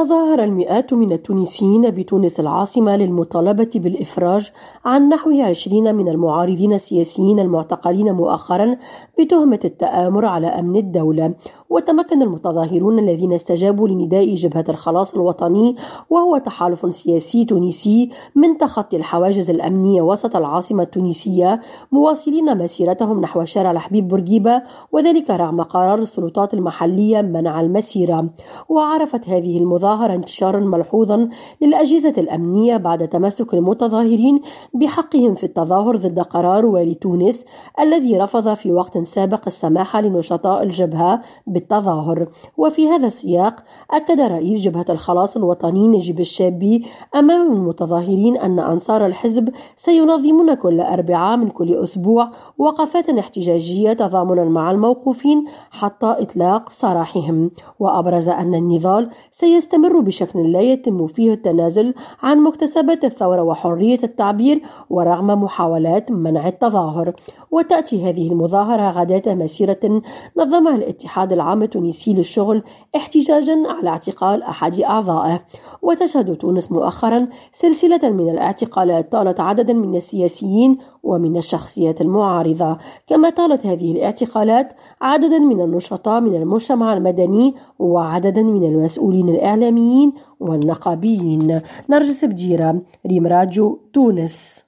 تظاهر المئات من التونسيين بتونس العاصمة للمطالبة بالإفراج عن نحو عشرين من المعارضين السياسيين المعتقلين مؤخرا بتهمة التآمر على أمن الدولة. وتمكن المتظاهرون الذين استجابوا لنداء جبهة الخلاص الوطني وهو تحالف سياسي تونسي من تخطي الحواجز الأمنية وسط العاصمة التونسية مواصلين مسيرتهم نحو شارع الحبيب بورقيبة وذلك رغم قرار السلطات المحلية منع المسيرة. وعرفت هذه المظاهرة انتشارا ملحوظا للأجهزة الأمنية بعد تمسك المتظاهرين بحقهم في التظاهر ضد قرار والي تونس الذي رفض في وقت سابق السماح لنشطاء الجبهة بالتظاهر. وفي هذا السياق أكد رئيس جبهة الخلاص الوطني نجيب الشابي أمام المتظاهرين أن أنصار الحزب سينظمون كل أربعاء من كل أسبوع وقفات احتجاجية تضامنا مع الموقوفين حتى إطلاق سراحهم. وأبرز أن النضال سيستمر بشكل لا يتم فيه التنازل عن مكتسبات الثورة وحرية التعبير ورغم محاولات منع التظاهر. وتأتي هذه المظاهرة غداة مسيرة نظمها الاتحاد العام التونسي للشغل احتجاجا على اعتقال أحد أعضائه. وتشهد تونس مؤخرا سلسلة من الاعتقالات طالت عددا من السياسيين ومن الشخصيات المعارضة. كما طالت هذه الاعتقالات عددا من النشطاء من المجتمع المدني وعددا من المسؤولين الإعلاميين. والنقابيين. نرجس بديرة ريم راديو تونس.